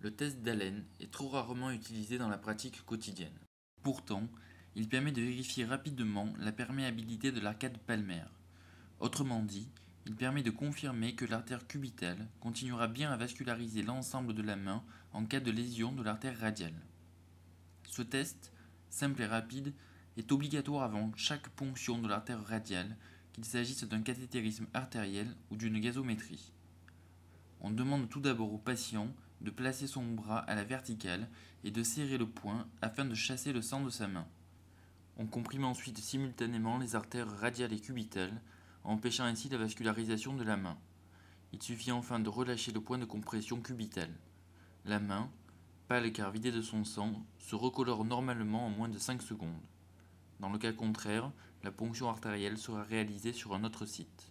Le test d'Allen est trop rarement utilisé dans la pratique quotidienne. Pourtant, il permet de vérifier rapidement la perméabilité de l'arcade palmaire. Autrement dit, il permet de confirmer que l'artère cubitale continuera bien à vasculariser l'ensemble de la main en cas de lésion de l'artère radiale. Ce test, simple et rapide, est obligatoire avant chaque ponction de l'artère radiale, qu'il s'agisse d'un cathétérisme artériel ou d'une gazométrie. On demande tout d'abord au patient de placer son bras à la verticale et de serrer le poing afin de chasser le sang de sa main. On comprime ensuite simultanément les artères radiales et cubitales, empêchant ainsi la vascularisation de la main. Il suffit enfin de relâcher le point de compression cubital. La main, pâle car vidée de son sang, se recolore normalement en moins de 5 secondes. Dans le cas contraire, la ponction artérielle sera réalisée sur un autre site.